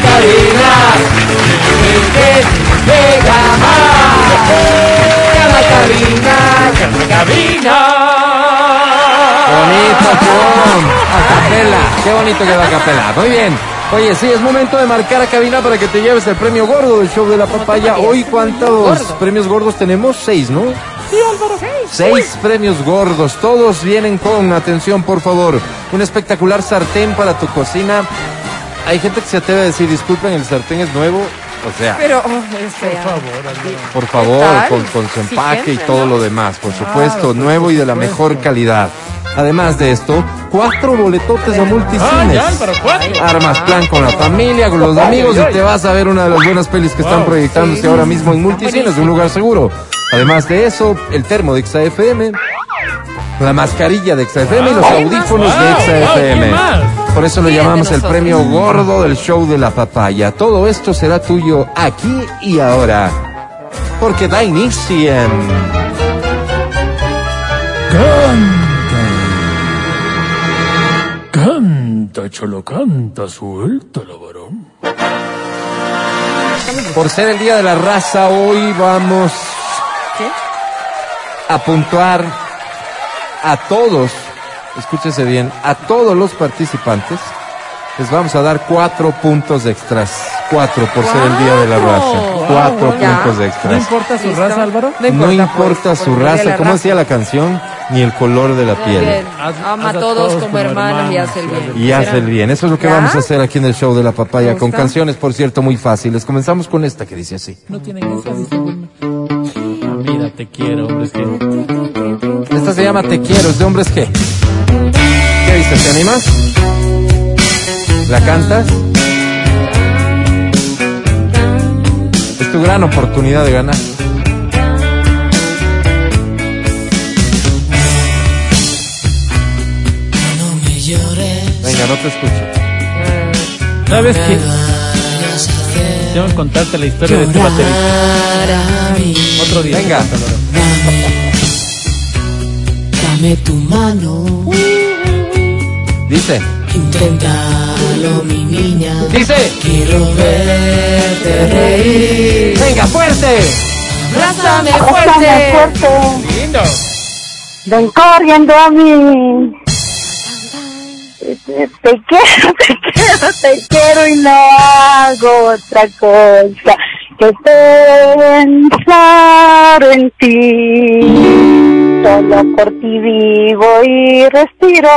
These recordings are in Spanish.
cabina. Llega más. Llama a cabina, llama a cabina. Bonito, Juan. A capela. Qué bonito que va a capela. Muy bien. Oye, sí, es momento de marcar a cabina para que te lleves el premio gordo del show de la papaya. Hoy, ¿cuántos premios gordos tenemos? Seis, ¿no? Sí, Álvaro. Seis premios gordos, todos vienen con, atención por favor, un espectacular sartén para tu cocina. Hay gente que se atreve a decir, disculpen, el sartén es nuevo. O sea, Pero, oh, este, por favor, tal? con, con su empaque y todo ¿no? lo demás, por supuesto, nuevo y de la mejor calidad. Además de esto, cuatro boletotes a multicines. Armas plan con la familia, con los amigos y te vas a ver una de las buenas pelis que están proyectándose ahora mismo en multicines, un lugar seguro. Además de eso, el termo de XAFM, la mascarilla de XAFM y los audífonos de XAFM. Por eso lo llamamos el premio gordo del show de la papaya. Todo esto será tuyo aquí y ahora. Porque da inicio en... Canta, cholo, canta, suelta la varón. Por ser el Día de la Raza, hoy vamos a puntuar a todos, escúchese bien, a todos los participantes. Les vamos a dar cuatro puntos extras. Cuatro por ser el Día de la Raza. Cuatro Ya. puntos ¿No extras. importa su ¿Listo? raza, Álvaro? No importa pues, su de raza, la como decía la canción, ni el color de la piel. Bien. Ama a todos como hermanos y hace el bien. Y hace el bien. Eso es lo que ¿Ya? vamos a hacer aquí en el show de la papaya, con canciones, por cierto, muy fáciles. Comenzamos con esta que dice así. No tienen esa, dice Mira, te quiero, hombre, es que... Esta se llama Te quiero, es de hombres que. ¿Qué dices? ¿Te animas? ¿La cantas? Es tu gran oportunidad de ganar. Venga, no te escucho. ¿Sabes qué? Tengo que contarte la historia de este baterista. Otro día. Venga. Dame tu mano, Dice. inténtalo mi niña. Dice. Quiero verte reír. Venga, fuerte. Abrázame Abrázame fuerte. fuerte. Lindo. Ven corriendo a mí. Te te quiero, te quiero, te quiero y no hago otra cosa que pensar en ti. Solo por ti vivo y respiro.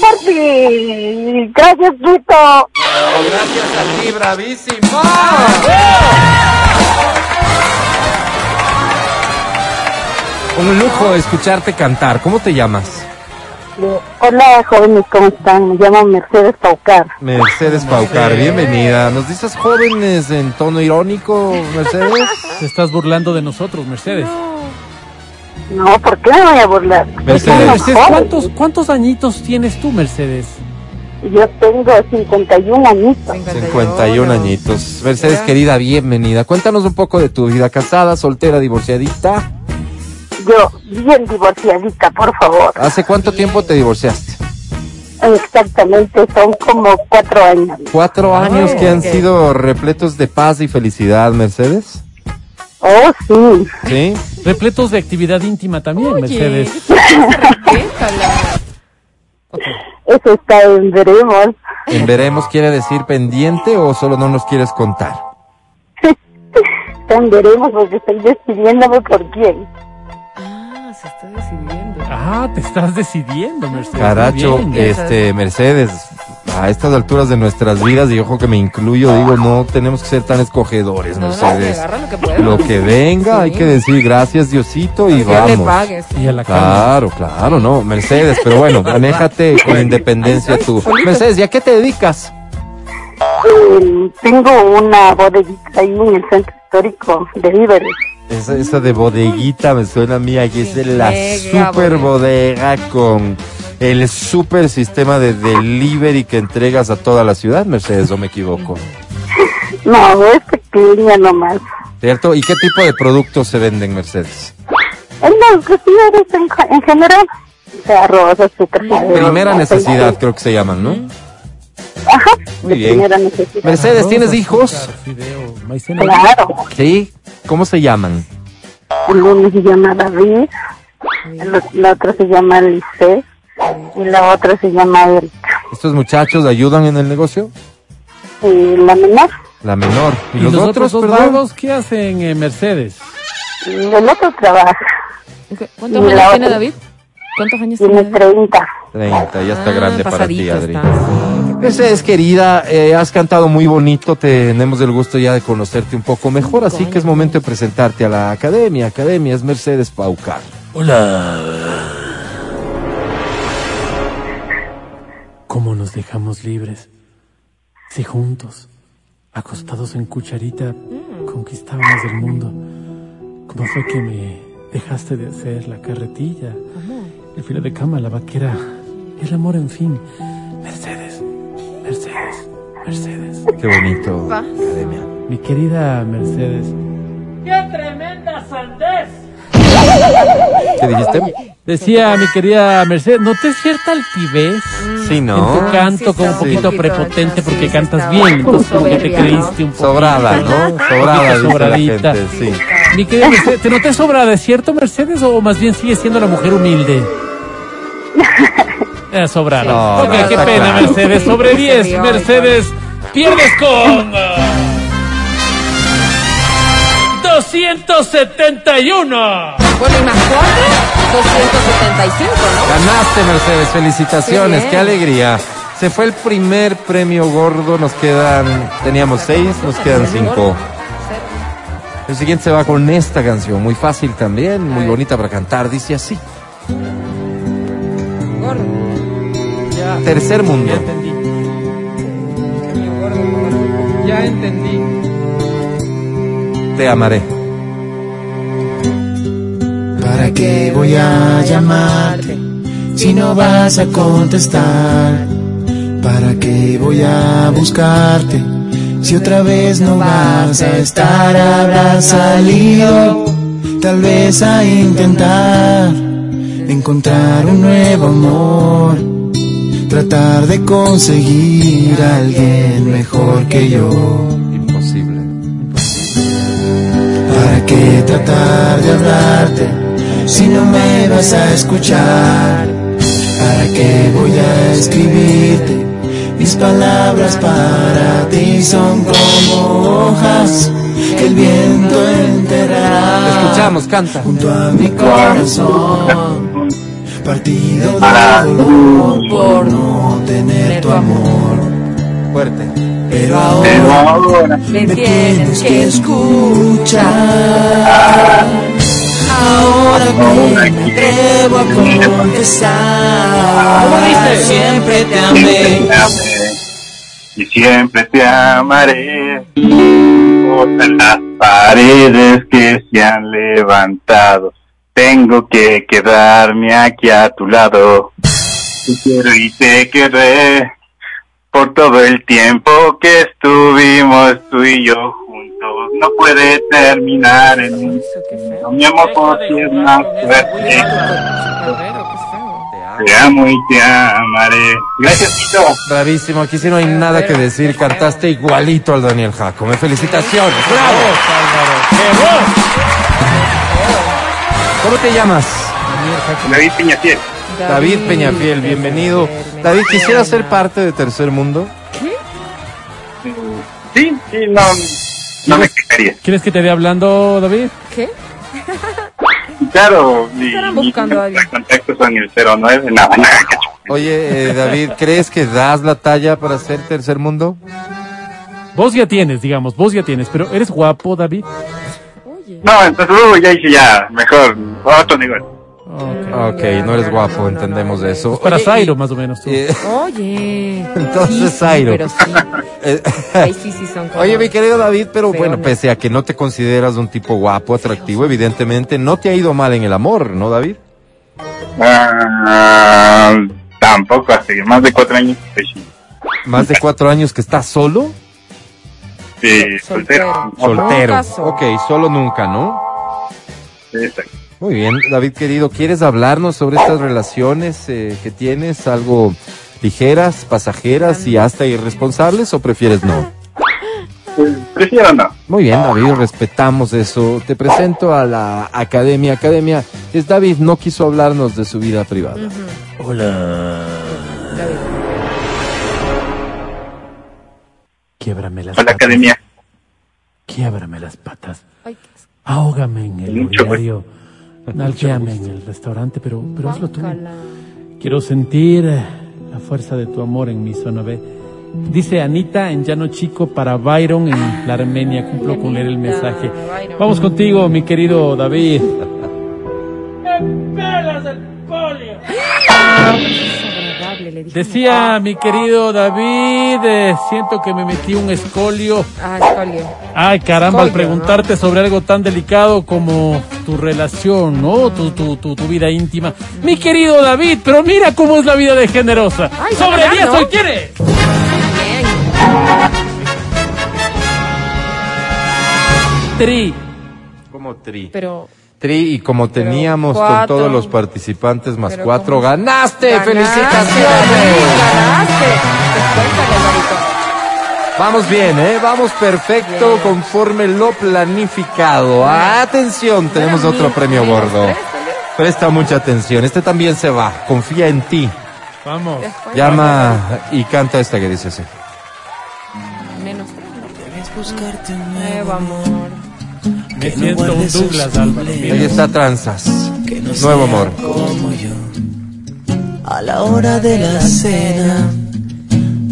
Por ti. Gracias, Vito. Gracias a ti, bravísimo. Un lujo escucharte cantar. ¿Cómo te llamas? Hola, jóvenes, ¿cómo están? Me llamo Mercedes Paucar. Mercedes Paucar, bienvenida. ¿Nos dices jóvenes en tono irónico, Mercedes? Te estás burlando de nosotros, Mercedes. No, ¿por qué me voy a burlar? Mercedes. ¿cuántos, ¿cuántos añitos tienes tú, Mercedes? Yo tengo 51 añitos. 51 añitos. Mercedes, querida, bienvenida. Cuéntanos un poco de tu vida casada, soltera, divorciadita. Yo, bien divorciadita, por favor. ¿Hace cuánto tiempo te divorciaste? Exactamente, son como cuatro años. Cuatro años que han sido repletos de paz y felicidad, Mercedes. Oh, sí. ¿Sí? Repletos de actividad íntima también, Oye, Mercedes. Eso está en veremos. En veremos quiere decir pendiente o solo no nos quieres contar. Está en veremos porque estoy decidiéndome por quién. Ah, te estás decidiendo, Mercedes. Caracho, bien. este, Mercedes, a estas alturas de nuestras vidas, y ojo que me incluyo, digo, no tenemos que ser tan escogedores, No, Mercedes. lo que pueda. Lo que venga, hay que decir gracias Diosito y Que le vamos. pagues. Y a la cama. Claro, claro, no, Mercedes, pero bueno, manéjate con independencia tú. Mercedes, ¿y a qué te dedicas? Eh, tengo una bodeguita ahí en el centro histórico de Víveres. Esa, esa de bodeguita me suena a mí, aquí es de la super bodega con el super sistema de delivery que entregas a toda la ciudad, Mercedes, o me equivoco. No, es pequeña nomás. ¿Cierto? ¿Y qué tipo de productos se venden, Mercedes? En los en, en general. Sea, arroz, azúcar. Primera necesidad, creo que se llaman, ¿no? Ajá, Muy bien. Mercedes, ¿tienes hijos? Claro. Sí. ¿Cómo se llaman? Uno se llama David, la otra se llama Lice y la otra se llama Erika. ¿Estos muchachos ayudan en el negocio? Y la menor, La menor. ¿Y, ¿Y los, los otros, dos perdón? vagos qué hacen en Mercedes? el otro trabaja, ¿Cuántos años tiene David? ¿Cuántos años tiene tiene David? 30. 30, ya está Ah, grande para ti, Adri. está, sí. Mercedes, querida, eh, has cantado muy bonito, tenemos el gusto ya de conocerte un poco mejor, así que es momento de presentarte a la academia. Academia es Mercedes Paucar. Hola. ¿Cómo nos dejamos libres? Si juntos, acostados en cucharita, conquistábamos el mundo. ¿Cómo fue que me dejaste de hacer la carretilla? El filo de cama, la vaquera, el amor, en fin. Mercedes, Mercedes, Mercedes. Qué bonito, academia. Mi querida Mercedes. ¿Qué dijiste? Decía mi querida Mercedes, ¿noté cierta altivez? Sí, En ¿no? tu canto Sí, como un poquito poquito prepotente porque sí, sí, cantas bien, entonces como que te creíste un poco. Sobrada, ¿no? Sobrada, sobradita. gente, sí. Mi querida Mercedes, ¿te noté sobrada, es cierto Mercedes o más bien sigue siendo la mujer humilde? Eh, sobrada. No, ok, no, qué pena claro. Mercedes, sobre Se 10, rió, Mercedes, pierdes con... ah, 271. Bueno, y más cuatro, 275, ¿no? Ganaste, Mercedes, felicitaciones, Qué alegría. Se fue el primer premio gordo, nos quedan, teníamos seis, nos quedan cinco. El siguiente se va con esta canción, muy fácil también, muy bonita para cantar, dice así. Gordo. Ya, Tercer mundo. ya entendí. Ya entendí. Te amaré. ¿Para qué voy a llamarte si no vas a contestar? ¿Para qué voy a buscarte si otra vez no vas a estar? Habrás salido tal vez a intentar encontrar un nuevo amor, tratar de conseguir a alguien mejor que yo. Imposible. ¿Para qué tratar de hablarte si no me vas a escuchar? ¿Para qué voy a escribirte? Mis palabras para ti son como hojas que el viento Te enterrará escuchamos, canta. junto a mi corazón. Partido de dolor por no tener tu amor. Fuerte. Pero ahora Me me tienes que escuchar. Ahora que me atrevo a confesar, siempre te amé. y siempre te amaré. Todas las paredes que se han levantado, tengo que quedarme aquí a tu lado. Te quiero y te querré por todo el tiempo que estuvimos tú y yo juntos. No puede terminar en un qué mi amor por ti es más fuerte. Qué. Te amo y te amaré. Gracias, Tito. Bravísimo, aquí sí no hay nada que decir, cantaste igualito al Daniel Jacome. Felicitaciones. ¡Bravo! ¿Cómo te llamas? David Piñafiel. David Peñafiel, bienvenido. David, ¿quisiera ser parte de Tercer Mundo? Sí, sí, no, no me quejaría. ¿Quieres que te dé hablando, David? ¿Qué? Claro, mi, Estarán mi buscando a alguien. contactos son el 09, nada, nada, cacho. Oye, eh, David, ¿crees que das la talla para ser Tercer Mundo? Vos ya tienes, digamos, vos ya tienes, pero ¿eres guapo, David? Oye. No, entonces uh, ya hice ya, mejor, otro nivel. Ok. Ok, no eres guapo, entendemos eso. Para Oye, Zairo, más o menos. tú. eh, Oye. Entonces, Sí, Zairo. Pero sí. eh, sí, sí son Oye, mi querido David, pero bueno, pese a que no te consideras un tipo guapo, atractivo, evidentemente no te ha ido mal en el amor, ¿no, David? Ah, tampoco, hace más de cuatro años Más de cuatro años que estás solo, sí, Soltero. soltero. soltero. Ok, solo nunca, ¿no? Exacto. Muy bien, David querido, ¿quieres hablarnos sobre estas relaciones eh, que tienes? Algo ligeras, pasajeras y hasta irresponsables o prefieres no? Pues, prefiero no. Muy bien, David, respetamos eso. Te presento a la academia. Academia es David, no quiso hablarnos de su vida privada. Hola. Quiebrame las A la patas. academia. Quiebrame las patas. Ahógame en el diario. Nalguéame en el restaurante, pero, pero hazlo tú. Quiero sentir eh, la fuerza de tu amor en mi zona B. Dice Anita en Llano Chico para Byron en la Armenia. Cumplo con leer el mensaje. Vamos contigo, mi querido David. Desagradable, le dije. Decía mi querido David, eh, siento que me metí un escolio. Ah, escolio. Ay, caramba, al preguntarte sobre algo tan delicado como tu relación, ¿no? Tu, tu, tu, tu vida íntima. Mi querido David, pero mira cómo es la vida de generosa. Ay, sobre ¿verdad, 10 no? hoy quieres. Bien. Tri. Como tri. Pero. Tri, y como teníamos cuatro. con todos los participantes más Pero cuatro, ¿cómo? ¡ganaste! Ganaste, ¡Felicitaciones! Ganaste. Vamos bien, ¿eh? Vamos perfecto Bien. conforme lo planificado. Atención, tenemos otro premio gordo. Presta mucha atención. Este también se va. Confía en ti. Vamos. Después, Llama y canta esta que dice así. Menos buscarte un Nuevo amor. Me Que no siento un Douglas, Álvaro. Ahí está Tranzas. que no Nuevo sea amor. como yo. A la hora de la cena,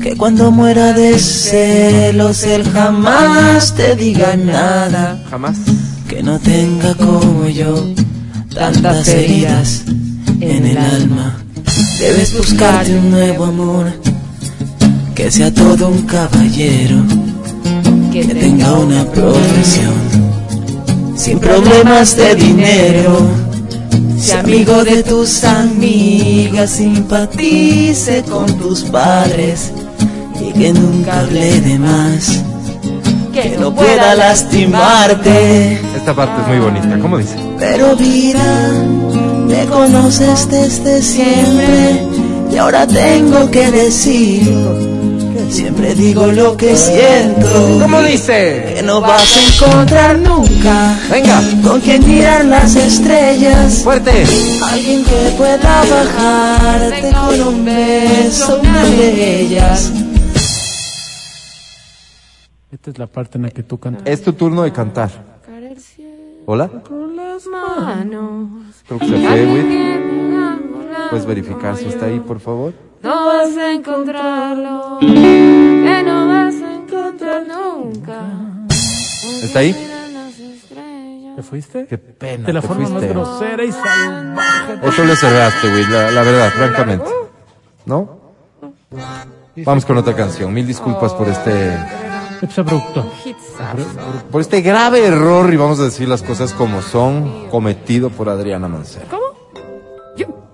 que cuando muera de celos él jamás te diga nada, Jamás. que no tenga como yo tantas heridas en el alma. Debes buscarte un nuevo amor, que sea todo un caballero, que tenga una profesión, sin problemas de dinero. Sea amigo de tus amigas, simpatice con tus padres y que nunca hable de más, que no pueda lastimarte. Esta parte es muy bonita. ¿Cómo dice? Pero vida, me conoces desde siempre y ahora tengo que decir, siempre digo lo que siento. ¿Cómo dice? Que no vas a encontrar nunca Venga, con quien mirar las estrellas. fuerte. Alguien que pueda bajarte con un beso, una de ellas. Esta es la parte en la que tú cantas. Es tu turno de cantar. ¿Hola? con las manos. Creo que se fue, ¿Puedes verificar si está ahí, por favor? No vas a encontrarlo. Que no vas a encontrar nunca. ¿Está ahí? ¿Te fuiste? Qué pena, De la te forma más fuiste. grosera y salvaje. Eso le cerraste, güey, la, la verdad, francamente. ¿No? Vamos con otra canción. Mil disculpas por este, Es abrupto. Hitsazo. por este grave error, y vamos a decir las cosas como son, cometido por Adriana Mancera. ¿Cómo?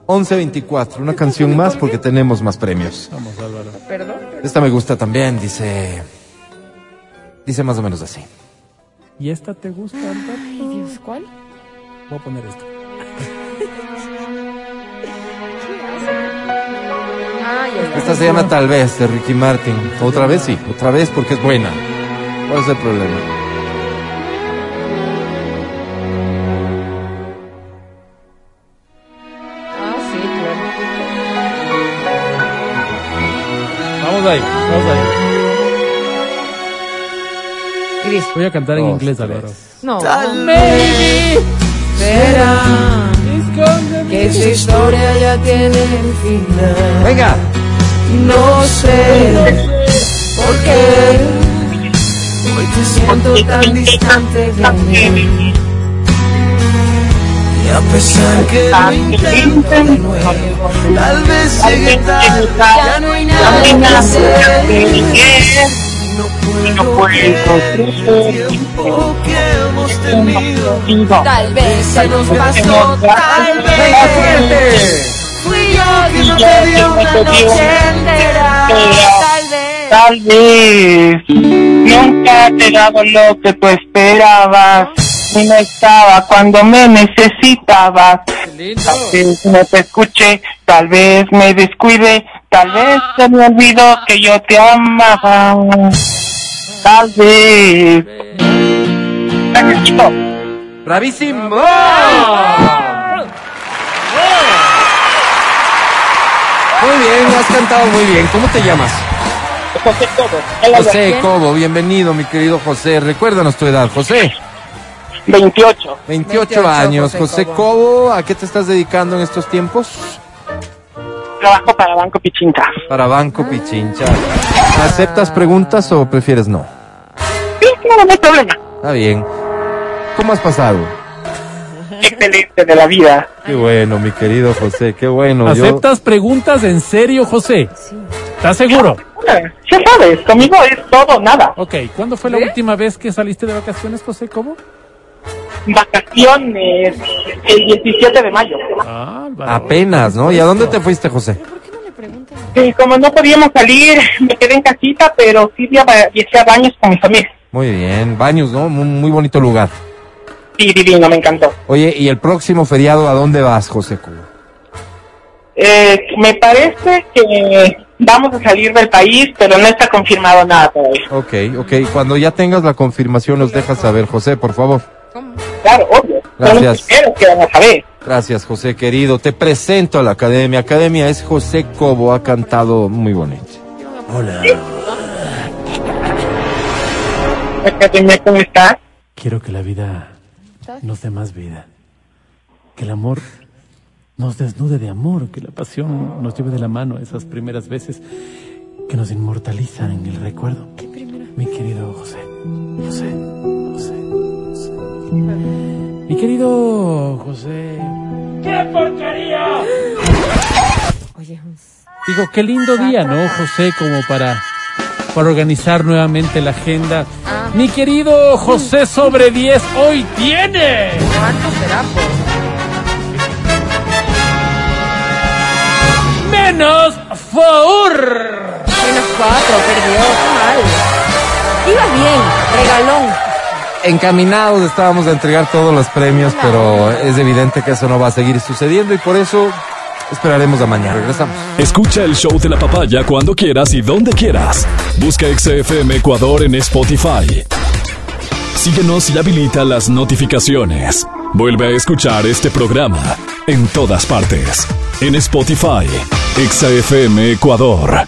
11.24, una canción más porque tenemos más premios. Vamos, Álvaro. Perdón. Esta me gusta también, dice... Dice más o menos así. ¿Y esta te gusta, Álvaro? Ay, Dios, ¿cuál? Voy a poner está. Esta se llama Tal vez, de Ricky Martin. Otra vez sí, otra vez porque es buena. ¿Cuál es el problema? Voy a cantar en Dos, inglés. Álvaro. No. Maybe será que esa historia ya tiene final. Venga, No sé por qué hoy te siento tan distante de mí. Y a pesar que lo intento de nuevo, tal vez llegue tarde, ya no hay nada que hacer. No puedo el tiempo que hemos tenido. Tal vez se nos pasó, tal vez. Fui yo que no te dio una noche entera. Tal vez. Tal vez nunca te he dado lo que tú esperabas y no estaba cuando me necesitabas. Tal vez no te escuché, tal vez me descuide, Tal vez se me olvidó que yo te amaba. Tal vez. Gracias, chico. ¡Bravísimo! Muy bien, has cantado muy bien. ¿Cómo te llamas? José Cobo. José Cobo, bienvenido, mi querido José. Recuérdanos tu edad, José. 28. 28 años. José, Cobo, ¿a qué te estás dedicando en estos tiempos? Trabajo para Banco Pichincha. Para Banco Pichincha. ¿Aceptas preguntas o prefieres no? Sí, no, no hay problema. Está bien. ¿Cómo has pasado? Excelente de la vida. Qué bueno, mi querido José, qué bueno. Yo- ¿Aceptas preguntas en serio, José? ¿Estás seguro? Ya sabes, conmigo es todo nada. Ok, ¿cuándo fue la última vez que saliste de vacaciones, José? ¿Cómo? Vacaciones el 17 de mayo. Ah, Apenas, ¿no? ¿Y a dónde te fuiste, José? Sí, como no podíamos salir, me quedé en casita, pero sí fui a, baños con mi familia. Muy bien, Baños, ¿no? Muy, muy bonito lugar. Sí, divino, me encantó. Oye, ¿y el próximo feriado a dónde vas, José? Eh, me parece que vamos a salir del país, pero no está confirmado nada todavía. Ok, ok. Cuando ya tengas la confirmación nos dejas saber, José, por favor. Claro, obvio. Son los Gracias. primeros que van a saber. Gracias, José querido. Te presento a la academia. Academia es José Cobo, ha cantado muy bonito. Hola. Academia, ¿cómo estás? Quiero que la vida nos dé más vida. Que el amor nos desnude de amor. Que la pasión nos lleve de la mano esas primeras veces que nos inmortalizan en el recuerdo. Mi querido José. José. Mi querido José. ¡Qué porquería! Digo, qué lindo día, ¿no, José? Como para, para organizar nuevamente la agenda. Mi querido José sobre 10, hoy tiene. ¿Cuánto será, Menos Four. Menos cuatro, perdió, qué mal. Ibas bien, regalón. Encaminados estábamos a entregar todos los premios, pero es evidente que eso no va a seguir sucediendo y por eso esperaremos a mañana. Regresamos. Escucha el show de la papaya cuando quieras y donde quieras. Busca XFM Ecuador en Spotify. Síguenos y habilita las notificaciones. Vuelve a escuchar este programa en todas partes. En Spotify, XFM Ecuador.